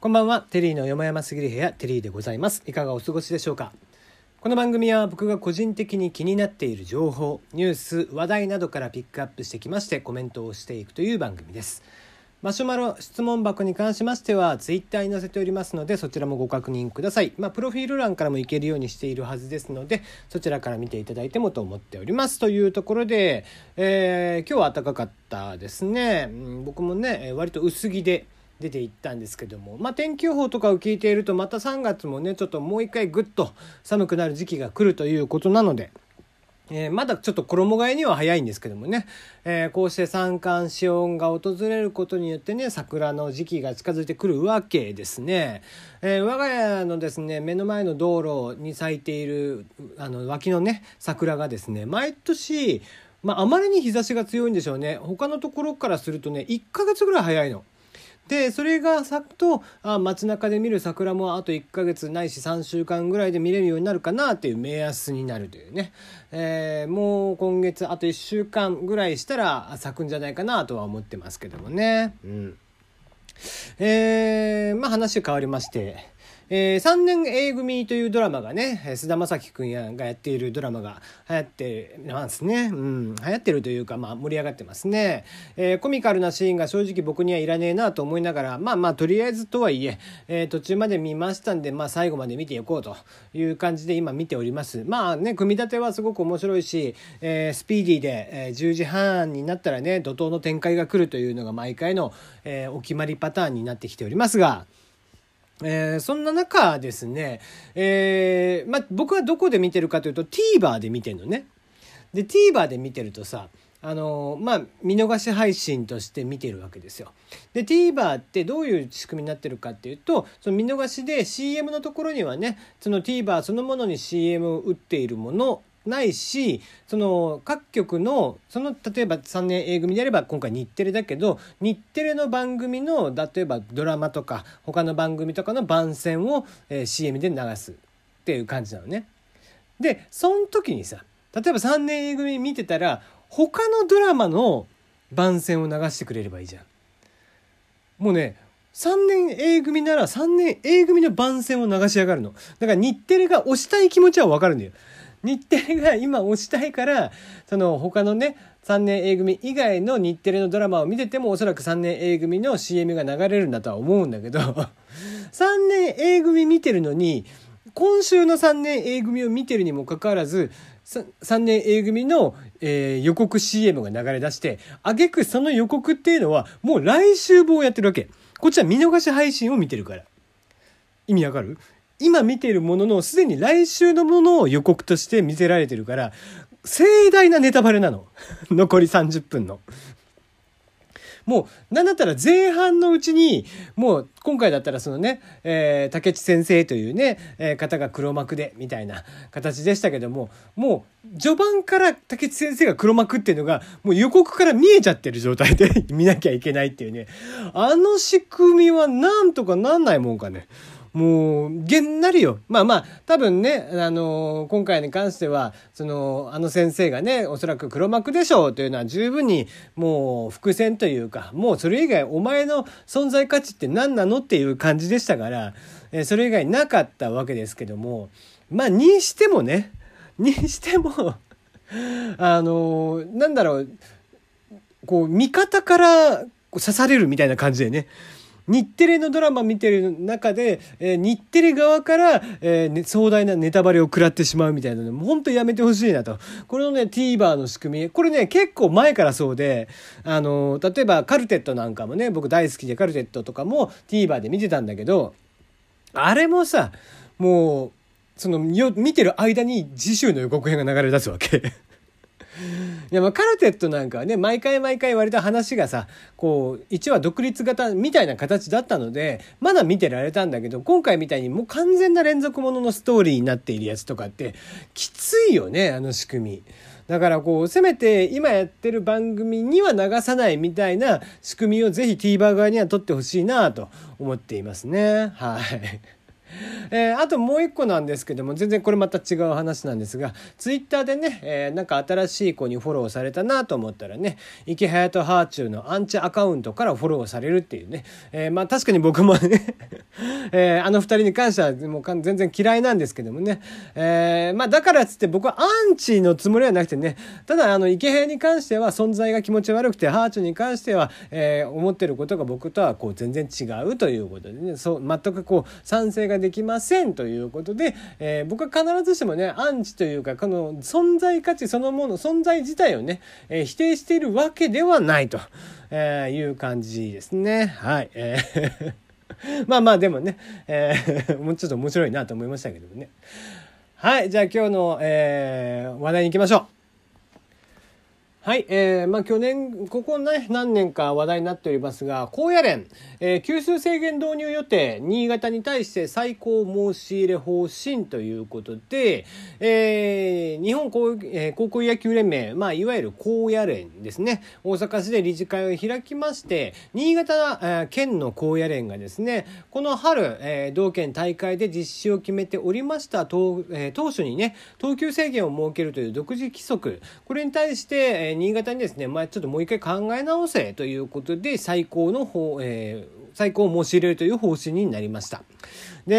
こんばんは、テリーのよもやますぎる部屋、テリーでございます。いかがお過ごしでしょうか？この番組は僕が個人的に気になっている情報、ニュース、話題などからピックアップしてきましてコメントをしていくという番組です。マシュマロ質問箱に関しましてはツイッターに載せておりますのでそちらもご確認ください。まあ、プロフィール欄からもいけるようにしているはずですのでそちらから見ていただいてもと思っております。というところで、えー今日は暖かかったですね。うん僕もね割と薄着で出ていったんですけども、まあ、天気予報とかを聞いているとまた3月もねちょっともう一回ぐっと寒くなる時期が来るということなので。えーまだちょっと衣替えには早いんですけどもね、えーこうして三寒四温が訪れることによってね桜の時期が近づいてくるわけですね、えー我が家のですね目の前の道路に咲いているあの脇のね桜がですね毎年、まあ、あまりに日差しが強いんでしょうね他のところからするとね1ヶ月ぐらい早いの。でそれが咲くとあ街中で見る桜もあと1ヶ月ないし3週間ぐらいで見れるようになるかなっていう目安になるというね、えーもう今月あと1週間ぐらいしたら咲くんじゃないかなとは思ってますけどもね。うんえーまあ話変わりまして、え3年 A 組というドラマがね菅田将暉君やがやっているドラマが流行ってますね、うん、流行ってるというか、まあ、盛り上がってますね、えーコミカルなシーンが正直僕にはいらねえなと思いながらまあまあとりあえずとはいええー途中まで見ましたんで、まあ、最後まで見ていこうという感じで今見ております。まあね組み立てはすごく面白いし、えースピーディーで、えー10時半になったらね怒涛の展開が来るというのが毎回の、えーお決まりパターンになってきておりますが。えーそんな中ですね、えーま、僕はどこで見てるかというと TVer で見てるのね。で TVer で見てるとさあのまあ見逃し配信として見てるわけですよ。で TVer ってどういう仕組みになってるかっていうとその見逃しで CM のところにはねその TVer そのものに CM を打っているものないしその各局のその例えば3年 A 組であれば今回日テレだけど日テレの番組の例えばドラマとか他の番組とかの番宣を、えー CM で流すっていう感じなのね。でその時にさ例えば3年 A 組見てたら他のドラマの番宣を流してくれればいいじゃん。もうね3年 A 組なら3年 A 組の番宣を流し上がるの。だから日テレが推したい気持ちはわかるんだよ。日テレが今推したいから、その他のね、3年 A 組以外の日テレのドラマを見ててもおそらく3年 A 組の CM が流れるんだとは思うんだけど、3年 A 組見てるのに、今週の3年 A 組を見てるにもかかわらず、3年 A 組の、えー予告 CM が流れ出して、あげくその予告っていうのはもう来週分をやってるわけ。こっちは見逃し配信を見てるから。意味わかる？今見ているもののすでに来週のものを予告として見せられてるから盛大なネタバレなの 残り30分の。もう、なんだったら前半のうちに、もう今回だったらそのね、えー竹内先生というね、えー方が黒幕で、みたいな形でしたけども、もう序盤から竹内先生が黒幕っていうのが、もう予告から見えちゃってる状態で 見なきゃいけないっていうね。あの仕組みはなんとかなんないもんかね。もう、げんなりよ。まあまあ、多分ね、あの今回に関しては、その、あの先生がね、おそらく黒幕でしょうというのは十分に、もう、伏線というか、もうそれ以外、お前の存在価値って何なのっていう感じでしたから、えーそれ以外なかったわけですけども、まあ、にしてもね、にしても、あのなんだろう、こう、味方からこう刺されるみたいな感じでね。日テレのドラマ見てる中で、えー日テレ側から、えーね壮大なネタバレを食らってしまうみたいなのも本当やめてほしいなと。これのね、TVer の仕組み、これね、結構前からそうで、あのー例えばカルテットなんかもね、僕大好きでカルテットとかも TVer で見てたんだけど、あれもさ、もう、その、見てる間に次週の予告編が流れ出すわけ。いやまあカルテットなんかはね毎回毎回割と話がさこう1話独立型みたいな形だったのでまだ見てられたんだけど今回みたいにもう完全な連続もののストーリーになっているやつとかってきついよねあの仕組み。だからこうせめて今やってる番組には流さないみたいな仕組みをぜひ TVer 側には取ってほしいなと思っていますね。はい。えー、あともう一個なんですけども全然これまた違う話なんですがツイッターでね、えー、なんか新しい子にフォローされたなと思ったらね池隼人ハーチューのアンチアカウントからフォローされるっていうね、えー、まあ確かに僕もね えー、あの二人に関してはもう全然嫌いなんですけどもね、えー、まあだからっつって僕はアンチのつもりはなくてねただあの池平に関しては存在が気持ち悪くてハーチューに関しては、えー、思ってることが僕とはこう全然違うということでねそう全くこう賛成ができませんということで、えー、僕は必ずしもねアンチというかこの存在価値そのもの存在自体をね、えー、否定しているわけではないと、えー、いう感じですねはい。えー まあまあでもね、えー、もうちょっと面白いなと思いましたけどもね。はい、じゃあ今日の、えー、話題に行きましょう。はい、えー、まあ去年、ここね、何年か話題になっておりますが、高野連、えー、給水制限導入予定、新潟に対して最高申し入れ方針ということで、えー、日本高,、えー、高校野球連盟、まあいわゆる高野連ですね、大阪市で理事会を開きまして、新潟、えー、県の高野連がですね、この春、えー、同県大会で実施を決めておりました当,、えー、当初にね、投球制限を設けるという独自規則、これに対して、えー新潟にですね、まあ、ちょっともう一回考え直せということで、最高の方、えー、最高を申し入れるという方針になりました。で、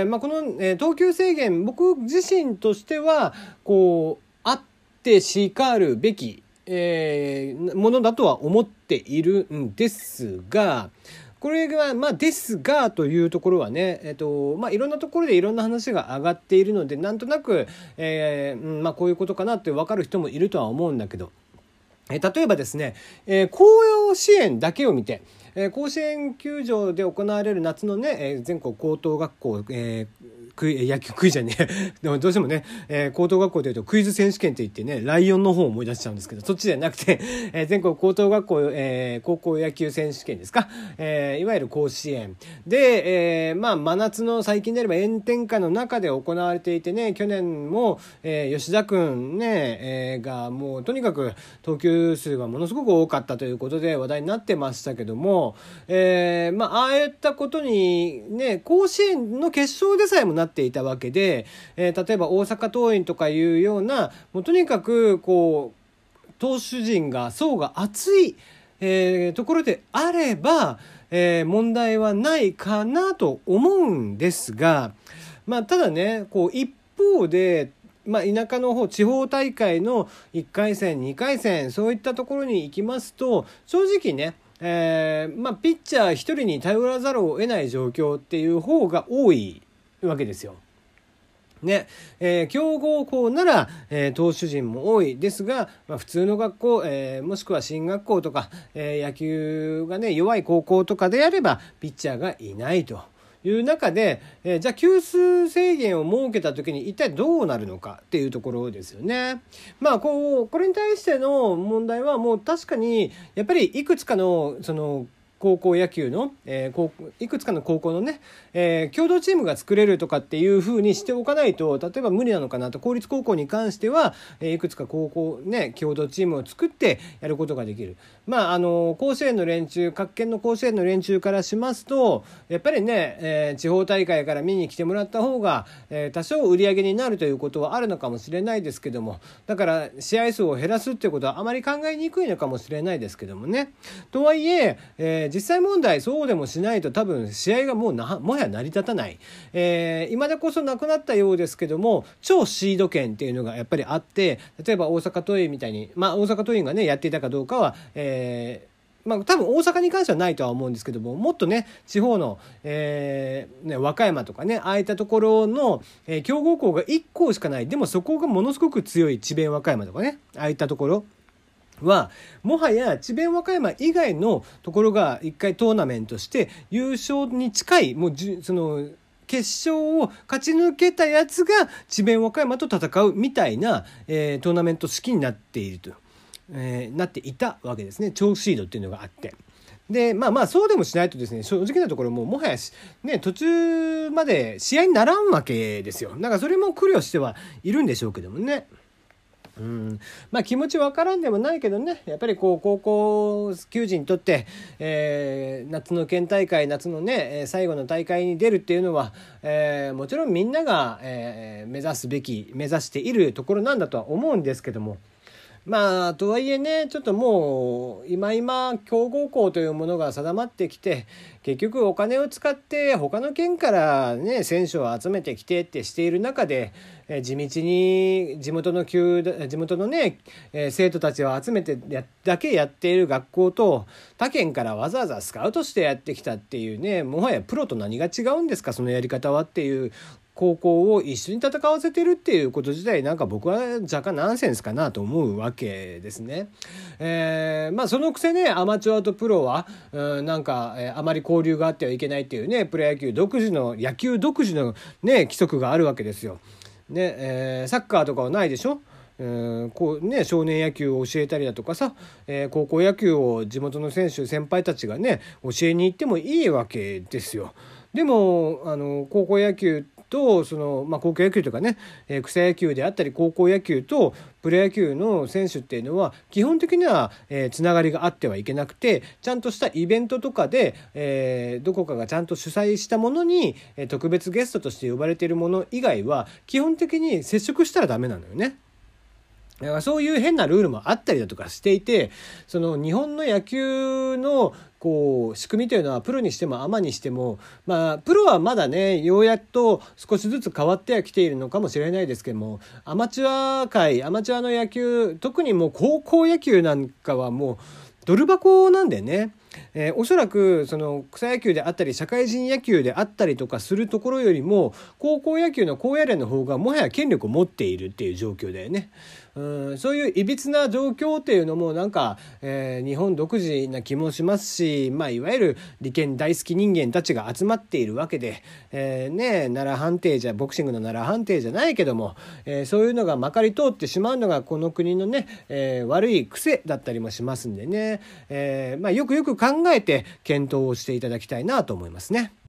えー、まあ、この、えー、等級制限、僕自身としては、こう、あってしかるべき、えー、ものだとは思っているんですが、これが、まあ、ですが、というところはね、えっと、まあ、いろんなところでいろんな話が上がっているので、なんとなく、えー、まあ、こういうことかなって分かる人もいるとは思うんだけど、え例えばですね、えー、紅葉支援だけを見て、えー、甲子園球場で行われる夏のね、えー、全国高等学校、えクイ野球クイじゃねえ。でもどうしてもね、えー、高等学校でいうとクイズ選手権といってねライオンの方を思い出しちゃうんですけどそっちじゃなくて、えー、全国高等学校、えー、高校野球選手権ですか、えー、いわゆる甲子園。で、えー、まあ真夏の最近であれば炎天下の中で行われていてね去年も、えー、吉田君ね、えー、がもうとにかく投球数がものすごく多かったということで話題になってましたけども、えー、まあああいったことにね甲子園の決勝でさえもなっていたわけで、えー、例えば大阪桐蔭とかいうようなもうとにかくこう投手陣が層が厚い、えー、ところであれば、えー、問題はないかなと思うんですが、まあ、ただねこう一方でまあ、田舎の方地方大会の1回戦2回戦そういったところに行きますと正直ねえー、まあ、ピッチャー1人に頼らざるを得ない状況っていう方が多いわけですよ。ねえー、強豪校なら、えー、投手陣も多いですが、まあ、普通の学校、えー、もしくは進学校とか、え野球がね弱い高校とかであればピッチャーがいないと。いう中で、えー、じゃあ球数制限を設けた時に一体どうなるのかっていうところですよね。まあこうこれに対しての問題はもう確かにやっぱりいくつかのその高校野球の、えー、いくつかの高校のね、えー、共同チームが作れるとかっていうふうにしておかないと例えば無理なのかなと。公立高校に関しては、えー、いくつか高校ね共同チームを作ってやることができる。まああの甲子園の連中各県の甲子園の連中からしますとやっぱりね、えー、地方大会から見に来てもらった方が、えー、多少売り上げになるということはあるのかもしれないですけども。だから試合数を減らすっていうことはあまり考えにくいのかもしれないですけどもね。とはいええー実際問題そうでもしないと多分試合がもうなもはや成り立たない、えー、今でこそなくなったようですけども超シード権っていうのがやっぱりあって例えば大阪桐蔭みたいにまあ大阪桐蔭がねやっていたかどうかは、えーまあ、多分大阪に関してはないとは思うんですけどももっとね地方の、えーね、和歌山とかねああいったところの、えー、強豪校が1校しかない。でもそこがものすごく強い智弁和歌山とかねああいったところ。はもはや智弁和歌山以外のところが一回トーナメントして優勝に近いもうじその決勝を勝ち抜けたやつが智弁和歌山と戦うみたいな、えー、トーナメント式になっていると、えー、なっていたわけですね超シードっていうのがあって。でまあまあそうでもしないとですね正直なところももはやね途中まで試合にならんわけですよ。だかそれも苦慮してはいるんでしょうけどもね。うん、まあ気持ちわからんでもないけどねやっぱりこう高校球児にとって、えー、夏の県大会夏のね最後の大会に出るっていうのは、えー、もちろんみんなが、えー、目指すべき目指しているところなんだとは思うんですけども。まあとはいえねちょっともう今今強豪校というものが定まってきて結局お金を使って他の県からね選手を集めてきてってしている中で地道に地元の球地元のね生徒たちを集めてやだけやっている学校と他県からわざわざスカウトしてやってきたっていうねもはやプロと何が違うんですかそのやり方はっていう高校を一緒に戦わせてるっていうこと自体なんか僕は若干ナンセンスかなと思うわけですね。えー、まあそのくせねアマチュアとプロは、うん、なんか、えー、あまり交流があってはいけないっていうねプロ野球独自の野球独自のね規則があるわけですよ。ねえー、サッカーとかはないでしょ？えー、こうね、少年野球を教えたりだとかさ、えー、高校野球を地元の選手先輩たちがね教えに行ってもいいわけですよ。でもあの高校野球とその、まあ、高校野球とかね、えー、草野球であったり高校野球とプロ野球の選手っていうのは基本的には、えー、つながりがあってはいけなくてちゃんとしたイベントとかで、えー、どこかがちゃんと主催したものに、え、特別ゲストとして呼ばれているもの以外は基本的に接触したらダメなのよね。だからそういう変なルールもあったりだとかしていてその日本の野球のこう仕組みというのはプロにしてもアマにしてもまあプロはまだねようやっと少しずつ変わってはきているのかもしれないですけどもアマチュア界アマチュアの野球特にもう高校野球なんかはもうドル箱なんでね。えー、おそらくその草野球であったり社会人野球であったりとかするところよりも高校野球の高野連の方がもはや権力を持っているっていう状況だよね。うんそういういびつな状況っていうのもなんか、えー、日本独自な気もしますし、まあ、いわゆる利権大好き人間たちが集まっているわけで、えー、ね奈良判定じゃボクシングの奈良判定じゃないけども、えー、そういうのがまかり通ってしまうのがこの国のね、え悪い癖だったりもしますんでね、えまあ、よくよく考えて検討をしていただきたいなと思いますね。